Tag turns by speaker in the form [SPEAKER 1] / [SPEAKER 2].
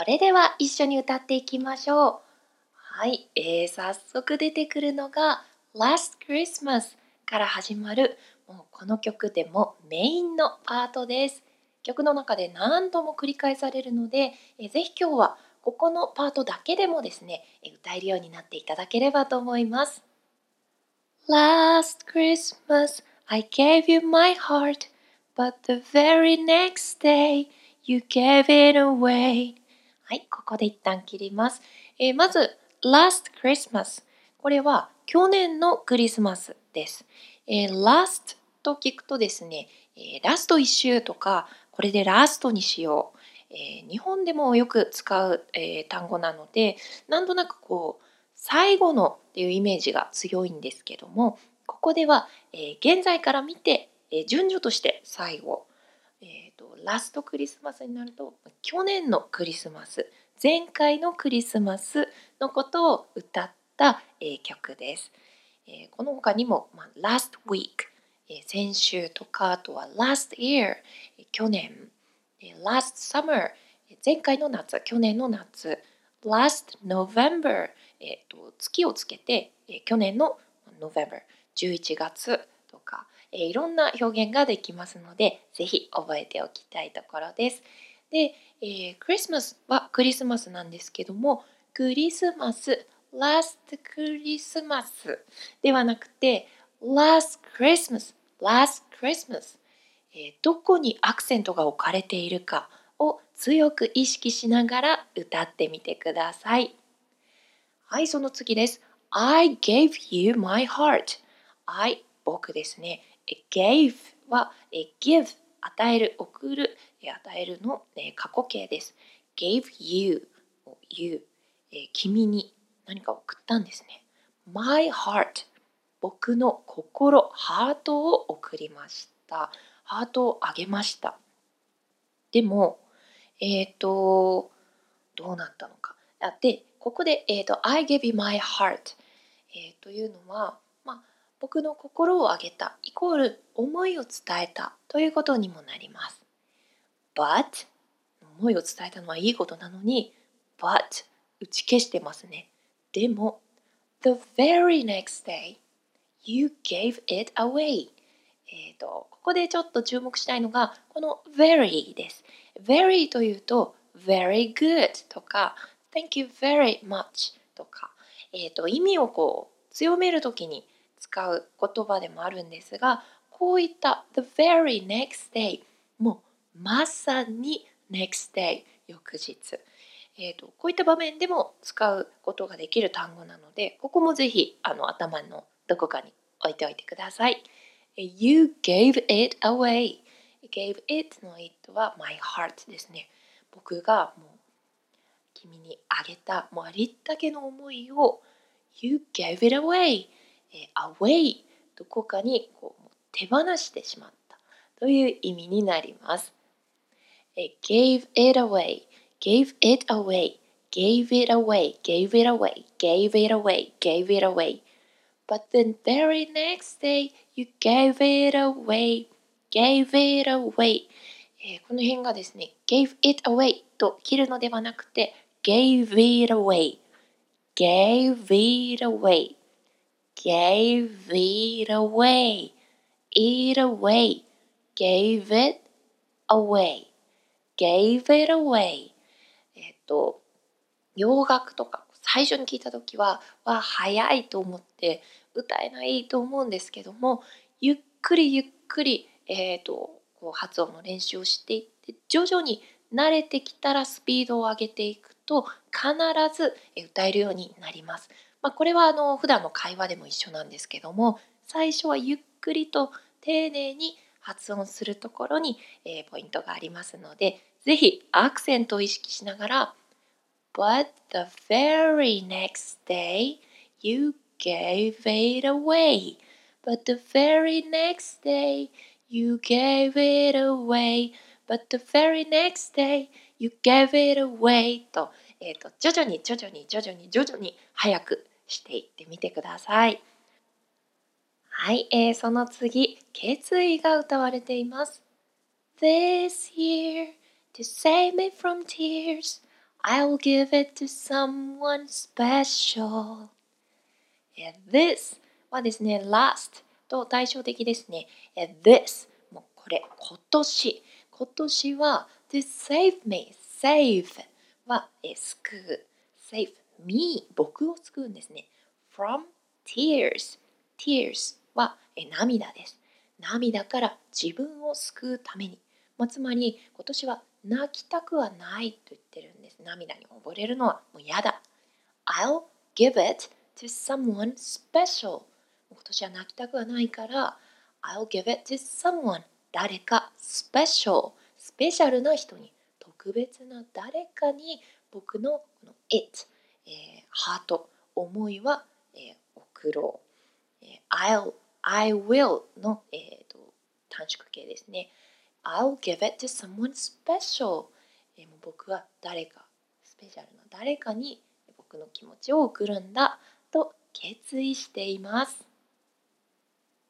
[SPEAKER 1] それでは一緒に歌っていきましょう。はい、えー、早速出てくるのが Last Christmas から始まるもうこの曲でもメインのパートです。曲の中で何度も繰り返されるので、えー、ぜひ今日はここのパートだけでもですね、歌えるようになっていただければと思います。Last Christmas I gave you my heart, but the very next day you gave it away. はい、ここで一旦切ります。えー、まず、last Christmas。これは去年のクリスマスです。えー、last と聞くとですね、えー、ラスト1週とか、これでラストにしよう。えー、日本でもよく使う、えー、単語なので、なんとなくこう、最後のっていうイメージが強いんですけども、ここでは、えー、現在から見て、え、順序として最後、と、ラストクリスマスになると去年のクリスマス前回のクリスマスのことを歌った、えー、曲です、えー、この他にも、まあ、last week、えー、先週とかあとは last year、えー、去年、えー、last summer、えー、前回の夏去年の夏 last November、えーと、月をつけて、えー、去年の November 11月とか、えー、いろんな表現ができますので、ぜひ覚えておきたいところです。で、えー、クリスマスはクリスマスなんですけども、クリスマス、last クリスマスではなくて、last Christmas、last Christmas、え、どこにアクセントが置かれているかを強く意識しながら歌ってみてください。はい、その次です。I gave you my heart. I 僕ですね gave は give 与える送る与えるの過去形です。gave you you 君に。何か送ったんですね。my heart 僕の心ハートを送りました。ハートをあげました。でもえっ、ー、とどうなったのか。でここで、えーと、I give you my heart、えー、というのは僕の心をあげたイコール思いを伝えたということにもなります。But 思いを伝えたのはいいことなのに But 打ち消してますね。でも The very next day you gave it away えっ、とここでちょっと注目したいのがこの very です。very というと very good とか thank you very much とか、えーと意味をこう強めるときに使う言葉でもあるんですがこういった the very next day もうまさに next day 翌日、えーと、こういった場面でも使うことができる単語なのでここもぜひあの頭のどこかに置いておいてください。You gave it away gave it の it は my heart ですね。僕がもう君にあげたもうありったけの思いを You gave it away えー、away どこかにこう手放してしまったという意味になります。え gave it away, gave it away, gave it away, gave it away, gave it away, gave it away. But then very next day you gave it away, gave it away. えー、この辺がですね、gave it away と切るのではなくて、gave it away, gave it away gave it away, it away, gave it away, gave it away. えっと洋楽とか最初に聞いた時はは早いと思って歌えないと思うんですけどもゆっくりゆっくり、えーと、こう発音の練習をしていって徐々に慣れてきたらスピードを上げていくと必ず歌えるようになります。まあ、これはあの普段の会話でも一緒なんですけども最初はゆっくりと丁寧に発音するところに、えー、ポイントがありますのでぜひアクセントを意識しながら But the very next day you gave it away But the very next day you gave it away But the very next day you gave it away と,、えーと徐々に徐々に徐々に徐々に早くしていってみてください。はい、えー、その次、決意が歌われています。This year, to save me from tears, I'll give it to someone special. This はですね、last と対照的ですね。This もうこれ、今年。今年は to save me, save は救う。save me 僕を救うんですね。from tears, tears は涙です。涙から自分を救うために。まあ、つまり今年は泣きたくはないと言ってるんです。涙に溺れるのはもう嫌だ。I'll give it to someone special. 今年は泣きたくはないから I'll give it to someone 誰か special スペシャルな人に特別な誰かに僕のこの it、えー、ハート思いは、えー、送ろう、えー、I'll I will の、えーと、短縮形ですね。I'll give it to someone special、えー、もう僕は誰かスペシャルな誰かに僕の気持ちを送るんだと決意しています。